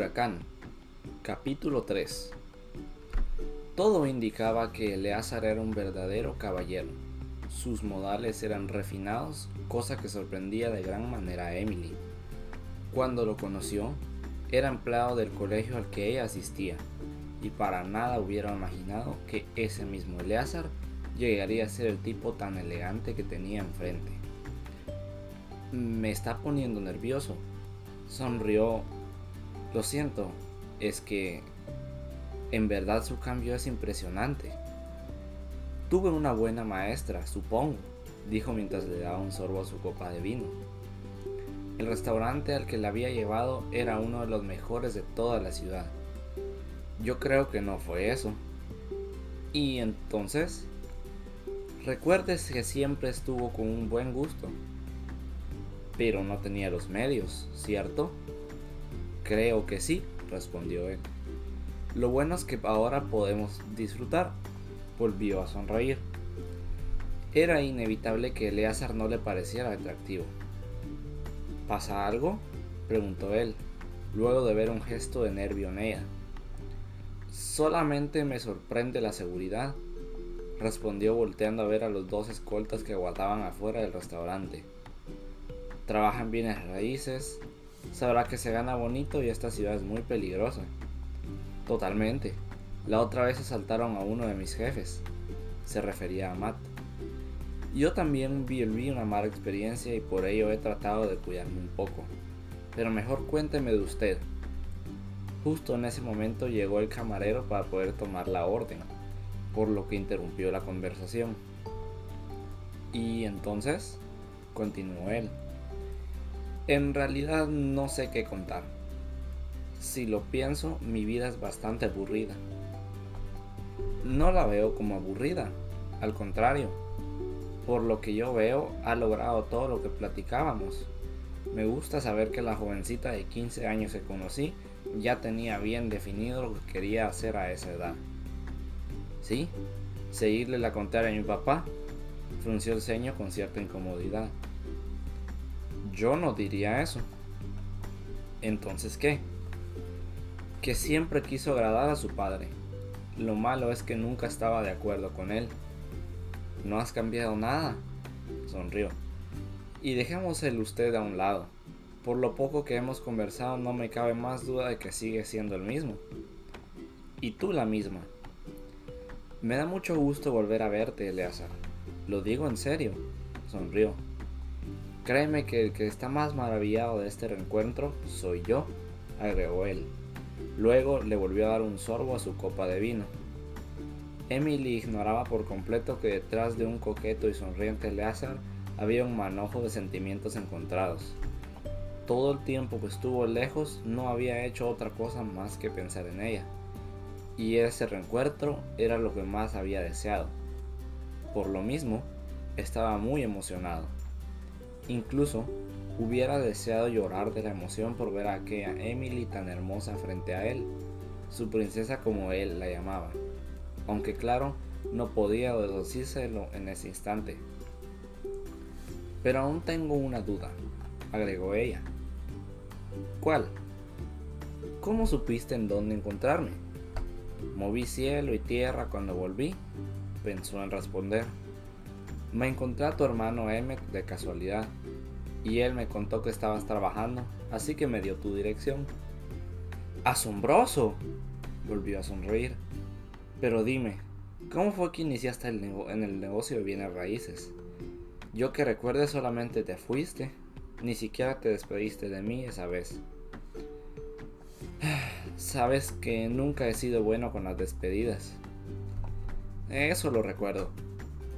Huracán Capítulo 3 Todo indicaba que Eleazar era un verdadero caballero. Sus modales eran refinados, cosa que sorprendía de gran manera a Emily. Cuando lo conoció, era empleado del colegio al que ella asistía, y para nada hubiera imaginado que ese mismo Eleazar llegaría a ser el tipo tan elegante que tenía enfrente. Me está poniendo nervioso, sonrió lo siento, es que en verdad su cambio es impresionante. Tuve una buena maestra, supongo, dijo mientras le daba un sorbo a su copa de vino. El restaurante al que la había llevado era uno de los mejores de toda la ciudad. Yo creo que no fue eso. ¿Y entonces? Recuerdes que siempre estuvo con un buen gusto. Pero no tenía los medios, ¿cierto? Creo que sí, respondió él. Lo bueno es que ahora podemos disfrutar. Volvió a sonreír. Era inevitable que Eleazar no le pareciera atractivo. ¿Pasa algo? preguntó él, luego de ver un gesto de nervio en ella. Solamente me sorprende la seguridad, respondió volteando a ver a los dos escoltas que aguardaban afuera del restaurante. Trabajan bienes raíces, sabrá que se gana bonito y esta ciudad es muy peligrosa. Totalmente. La otra vez asaltaron a uno de mis jefes. Se refería a Matt. Yo también viví una mala experiencia y por ello he tratado de cuidarme un poco. Pero mejor cuénteme de usted. Justo en ese momento llegó el camarero para poder tomar la orden, por lo que interrumpió la conversación. ¿Y entonces? continuó él. En realidad no sé qué contar. Si lo pienso, mi vida es bastante aburrida. No la veo como aburrida, al contrario. Por lo que yo veo, ha logrado todo lo que platicábamos. Me gusta saber que la jovencita de 15 años que conocí ya tenía bien definido lo que quería hacer a esa edad. ¿Sí? Seguirle la contraria a mi papá. Frunció el ceño con cierta incomodidad. Yo no diría eso. Entonces, ¿qué? Que siempre quiso agradar a su padre. Lo malo es que nunca estaba de acuerdo con él. No has cambiado nada, sonrió. Y dejemos el usted a un lado. Por lo poco que hemos conversado no me cabe más duda de que sigue siendo el mismo. Y tú la misma. Me da mucho gusto volver a verte, Eleazar. Lo digo en serio, sonrió. Créeme que el que está más maravillado de este reencuentro soy yo, agregó él. Luego le volvió a dar un sorbo a su copa de vino. Emily ignoraba por completo que detrás de un coqueto y sonriente Leazar había un manojo de sentimientos encontrados. Todo el tiempo que estuvo lejos no había hecho otra cosa más que pensar en ella. Y ese reencuentro era lo que más había deseado. Por lo mismo, estaba muy emocionado. Incluso hubiera deseado llorar de la emoción por ver a aquella Emily tan hermosa frente a él, su princesa como él la llamaba, aunque claro, no podía decírselo en ese instante. Pero aún tengo una duda, agregó ella. ¿Cuál? ¿Cómo supiste en dónde encontrarme? Moví cielo y tierra cuando volví, pensó en responder. Me encontré a tu hermano Emmet de casualidad y él me contó que estabas trabajando, así que me dio tu dirección. ¡Asombroso! Volvió a sonreír. Pero dime, ¿cómo fue que iniciaste en el negocio de bienes raíces? Yo que recuerde solamente te fuiste, ni siquiera te despediste de mí esa vez. Sabes que nunca he sido bueno con las despedidas. Eso lo recuerdo.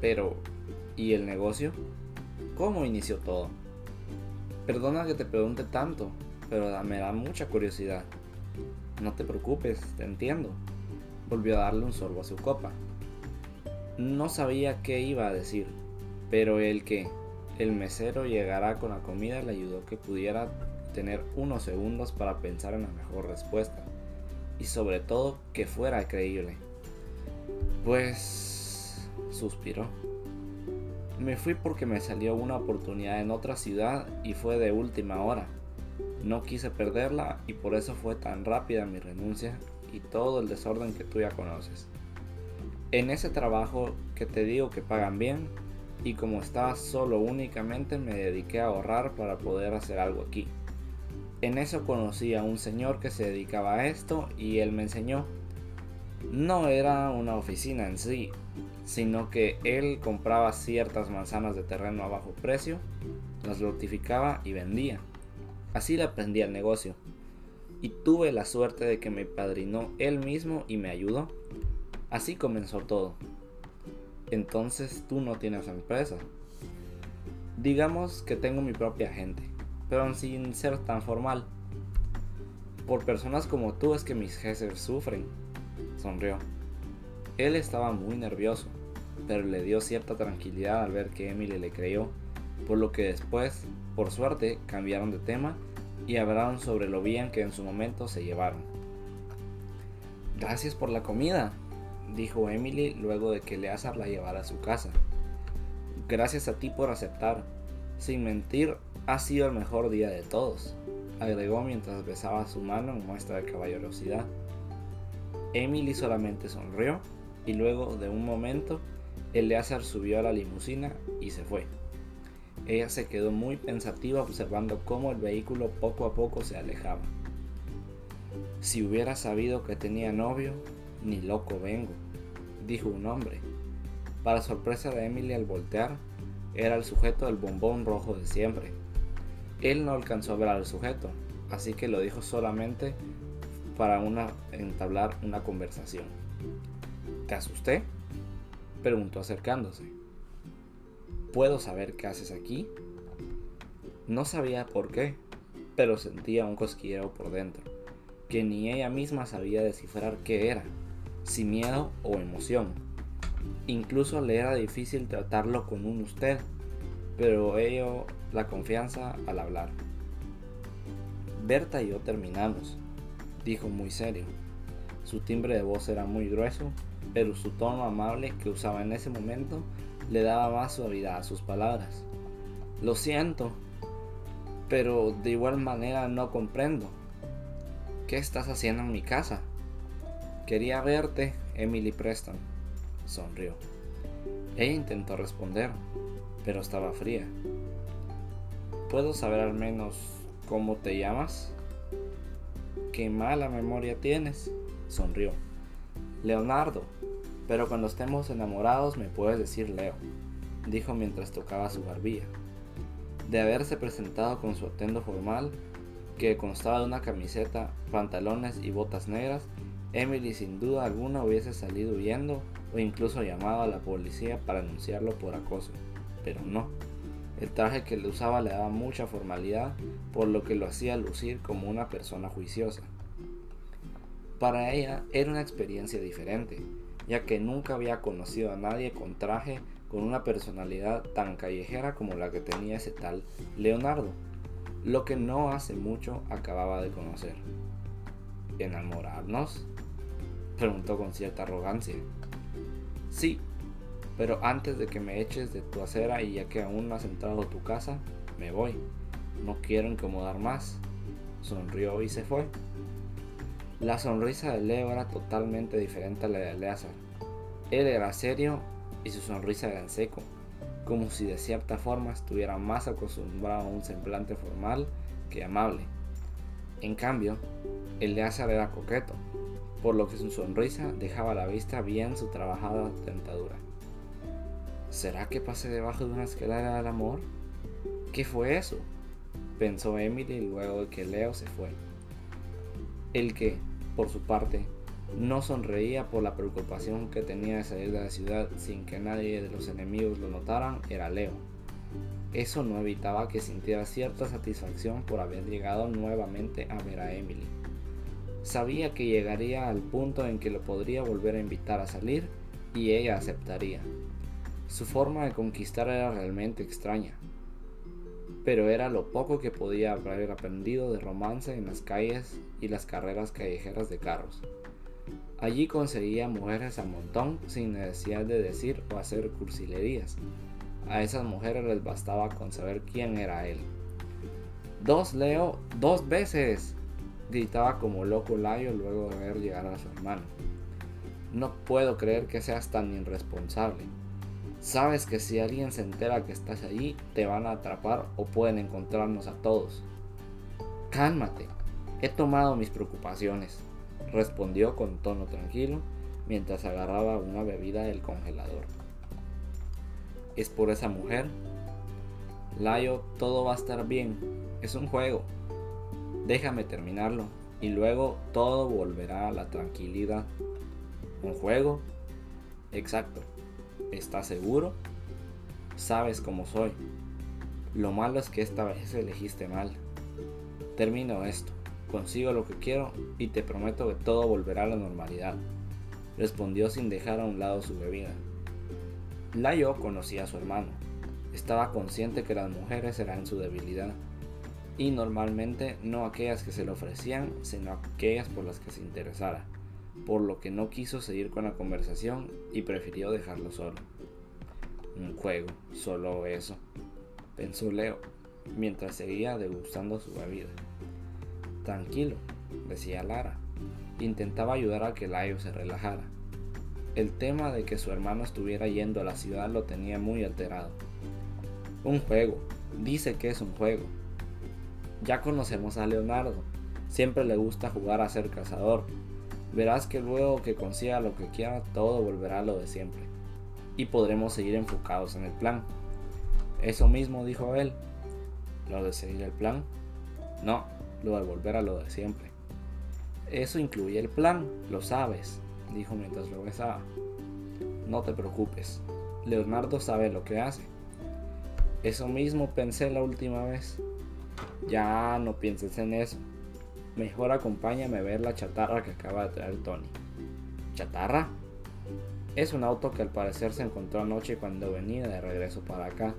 Pero, ¿Y el negocio? ¿Cómo inició todo? Perdona que te pregunte tanto, pero me da mucha curiosidad. No te preocupes, te entiendo. Volvió a darle un sorbo a su copa. No sabía qué iba a decir, pero el que el mesero llegará con la comida le ayudó que pudiera tener unos segundos para pensar en la mejor respuesta. Y sobre todo que fuera creíble. Pues... suspiró. Me fui porque me salió una oportunidad en otra ciudad y fue de última hora. No quise perderla y por eso fue tan rápida mi renuncia y todo el desorden que tú ya conoces. En ese trabajo que te digo que pagan bien y como estaba solo únicamente me dediqué a ahorrar para poder hacer algo aquí. En eso conocí a un señor que se dedicaba a esto y él me enseñó. No era una oficina en sí, sino que él compraba ciertas manzanas de terreno a bajo precio, las lotificaba y vendía. Así le aprendí al negocio. Y tuve la suerte de que me padrinó él mismo y me ayudó. Así comenzó todo. Entonces tú no tienes empresa. Digamos que tengo mi propia gente, pero sin ser tan formal. Por personas como tú es que mis jefes sufren. Sonrió. Él estaba muy nervioso, pero le dio cierta tranquilidad al ver que Emily le creyó, por lo que después, por suerte, cambiaron de tema y hablaron sobre lo bien que en su momento se llevaron. Gracias por la comida, dijo Emily luego de que Leazar la llevara a su casa. Gracias a ti por aceptar. Sin mentir, ha sido el mejor día de todos, agregó mientras besaba su mano en muestra de caballerosidad. Emily solamente sonrió y luego de un momento Eleazar subió a la limusina y se fue. Ella se quedó muy pensativa observando cómo el vehículo poco a poco se alejaba. Si hubiera sabido que tenía novio, ni loco vengo, dijo un hombre. Para sorpresa de Emily al voltear, era el sujeto del bombón rojo de siempre. Él no alcanzó a ver al sujeto, así que lo dijo solamente para entablar una conversación. ¿Te asusté? Preguntó acercándose. ¿Puedo saber qué haces aquí? No sabía por qué, pero sentía un cosquilleo por dentro, que ni ella misma sabía descifrar qué era, si miedo o emoción. Incluso le era difícil tratarlo con un usted, pero ello la confianza al hablar. Berta y yo terminamos, dijo muy serio. Su timbre de voz era muy grueso, pero su tono amable que usaba en ese momento le daba más suavidad a sus palabras. Lo siento, pero de igual manera no comprendo. ¿Qué estás haciendo en mi casa? Quería verte, Emily Preston. Sonrió. Ella intentó responder, pero estaba fría. ¿Puedo saber al menos cómo te llamas? Qué mala memoria tienes, sonrió. Leonardo, pero cuando estemos enamorados me puedes decir Leo, dijo mientras tocaba su barbilla. De haberse presentado con su atuendo formal, que constaba de una camiseta, pantalones y botas negras, Emily sin duda alguna hubiese salido huyendo o incluso llamado a la policía para anunciarlo por acoso, pero no. El traje que le usaba le daba mucha formalidad, por lo que lo hacía lucir como una persona juiciosa. Para ella era una experiencia diferente, ya que nunca había conocido a nadie con traje con una personalidad tan callejera como la que tenía ese tal Leonardo, lo que no hace mucho acababa de conocer. ¿Enamorarnos? preguntó con cierta arrogancia. Sí, pero antes de que me eches de tu acera y ya que aún no has entrado a tu casa, me voy. No quiero incomodar más. Sonrió y se fue. La sonrisa de Leo era totalmente diferente a la de Eleazar. Él era serio y su sonrisa era en seco, como si de cierta forma estuviera más acostumbrado a un semblante formal que amable. En cambio, Eleazar era coqueto, por lo que su sonrisa dejaba a la vista bien su trabajada dentadura. ¿Será que pasé debajo de una escalera del amor? ¿Qué fue eso? pensó Emily luego de que Leo se fue. El que, por su parte, no sonreía por la preocupación que tenía de salir de la ciudad sin que nadie de los enemigos lo notaran era Leo. Eso no evitaba que sintiera cierta satisfacción por haber llegado nuevamente a ver a Emily. Sabía que llegaría al punto en que lo podría volver a invitar a salir y ella aceptaría. Su forma de conquistar era realmente extraña, pero era lo poco que podía haber aprendido de romance en las calles y las carreras callejeras de carros. Allí conseguía mujeres a montón sin necesidad de decir o hacer cursilerías. A esas mujeres les bastaba con saber quién era él. Dos, Leo, dos veces. Gritaba como loco Layo luego de ver llegar a su hermano. No puedo creer que seas tan irresponsable. Sabes que si alguien se entera que estás allí, te van a atrapar o pueden encontrarnos a todos. Cálmate, he tomado mis preocupaciones, respondió con tono tranquilo mientras agarraba una bebida del congelador. ¿Es por esa mujer? Layo, todo va a estar bien, es un juego. Déjame terminarlo y luego todo volverá a la tranquilidad. ¿Un juego? Exacto. ¿Estás seguro? Sabes cómo soy. Lo malo es que esta vez elegiste mal. Termino esto, consigo lo que quiero y te prometo que todo volverá a la normalidad, respondió sin dejar a un lado su bebida. Layo conocía a su hermano. Estaba consciente que las mujeres eran su debilidad y normalmente no aquellas que se le ofrecían, sino aquellas por las que se interesara por lo que no quiso seguir con la conversación y prefirió dejarlo solo. Un juego, solo eso, pensó Leo, mientras seguía degustando su bebida. Tranquilo, decía Lara. Intentaba ayudar a que Layo se relajara. El tema de que su hermano estuviera yendo a la ciudad lo tenía muy alterado. Un juego, dice que es un juego. Ya conocemos a Leonardo, siempre le gusta jugar a ser cazador, verás que luego que consiga lo que quiera, todo volverá a lo de siempre. Y podremos seguir enfocados en el plan. Eso mismo dijo él. ¿Lo de seguir el plan? No, lo de volver a lo de siempre. Eso incluye el plan, lo sabes, dijo mientras lo besaba. No te preocupes, Leonardo sabe lo que hace. Eso mismo pensé la última vez. Ya no pienses en eso. Mejor acompáñame a ver la chatarra que acaba de traer Tony. ¿Chatarra? Es un auto que al parecer se encontró anoche cuando venía de regreso para acá.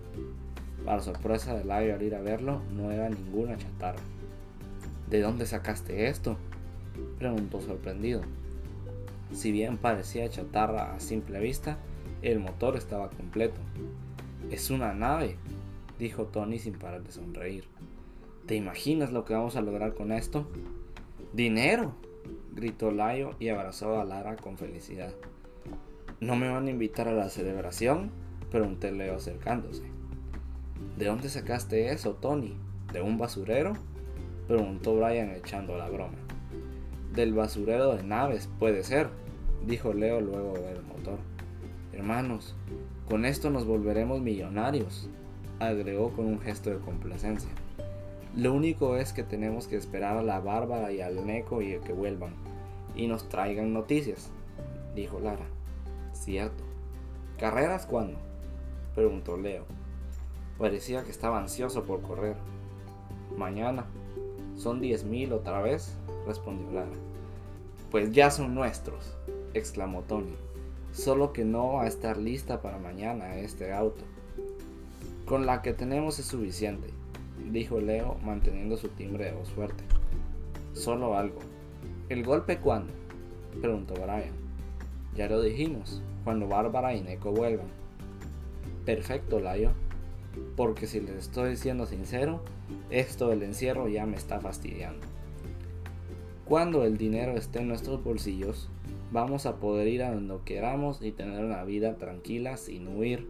Para sorpresa de Laio al ir a verlo, no era ninguna chatarra. ¿De dónde sacaste esto? preguntó sorprendido. Si bien parecía chatarra a simple vista, el motor estaba completo. Es una nave, dijo Tony sin parar de sonreír. ¿Te imaginas lo que vamos a lograr con esto? ¡Dinero! gritó Layo y abrazó a Lara con felicidad. ¿No me van a invitar a la celebración? pregunté Leo acercándose. ¿De dónde sacaste eso, Tony? ¿De un basurero? preguntó Brian echando la broma. Del basurero de naves, puede ser, dijo Leo luego de ver el motor. Hermanos, con esto nos volveremos millonarios, agregó con un gesto de complacencia. Lo único es que tenemos que esperar a la Bárbara y al Neco y que vuelvan y nos traigan noticias, dijo Lara. Cierto. ¿Carreras cuándo? preguntó Leo. Parecía que estaba ansioso por correr. Mañana. ¿Son diez mil otra vez? respondió Lara. Pues ya son nuestros, exclamó Tony. Solo que no va a estar lista para mañana este auto. Con la que tenemos es suficiente dijo Leo manteniendo su timbre de voz fuerte. Solo algo. ¿El golpe cuándo? preguntó Brian. Ya lo dijimos, cuando Bárbara y Neko vuelvan. Perfecto, Layo. Porque si les estoy siendo sincero, esto del encierro ya me está fastidiando. Cuando el dinero esté en nuestros bolsillos, vamos a poder ir a donde queramos y tener una vida tranquila sin huir,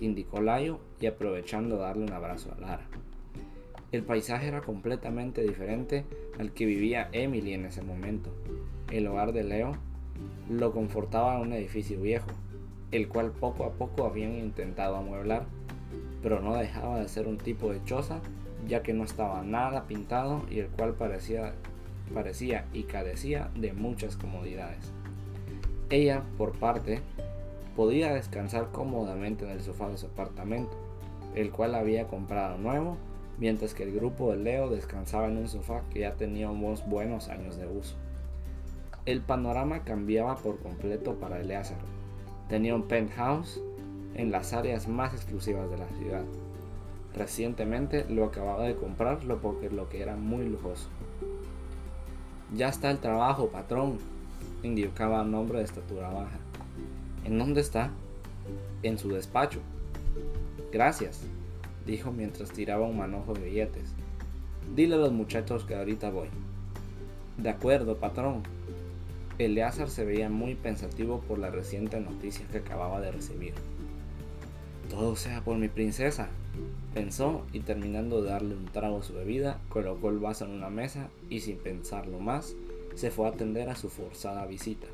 indicó Layo y aprovechando darle un abrazo a Lara. El paisaje era completamente diferente al que vivía Emily en ese momento. El hogar de Leo lo confortaba un edificio viejo, el cual poco a poco habían intentado amueblar, pero no dejaba de ser un tipo de choza, ya que no estaba nada pintado y el cual parecía, parecía y carecía de muchas comodidades. Ella, por parte, podía descansar cómodamente en el sofá de su apartamento, el cual había comprado nuevo mientras que el grupo de Leo descansaba en un sofá que ya tenía unos buenos años de uso. El panorama cambiaba por completo para Eleazar. Tenía un penthouse en las áreas más exclusivas de la ciudad. Recientemente lo acababa de comprarlo porque lo que era muy lujoso. Ya está el trabajo, patrón, indicaba un hombre de estatura baja. ¿En dónde está? En su despacho. Gracias, dijo mientras tiraba un manojo de billetes. Dile a los muchachos que ahorita voy. De acuerdo, patrón. Eleazar se veía muy pensativo por la reciente noticia que acababa de recibir. Todo sea por mi princesa, pensó y terminando de darle un trago a su bebida, colocó el vaso en una mesa y sin pensarlo más, se fue a atender a su forzada visita.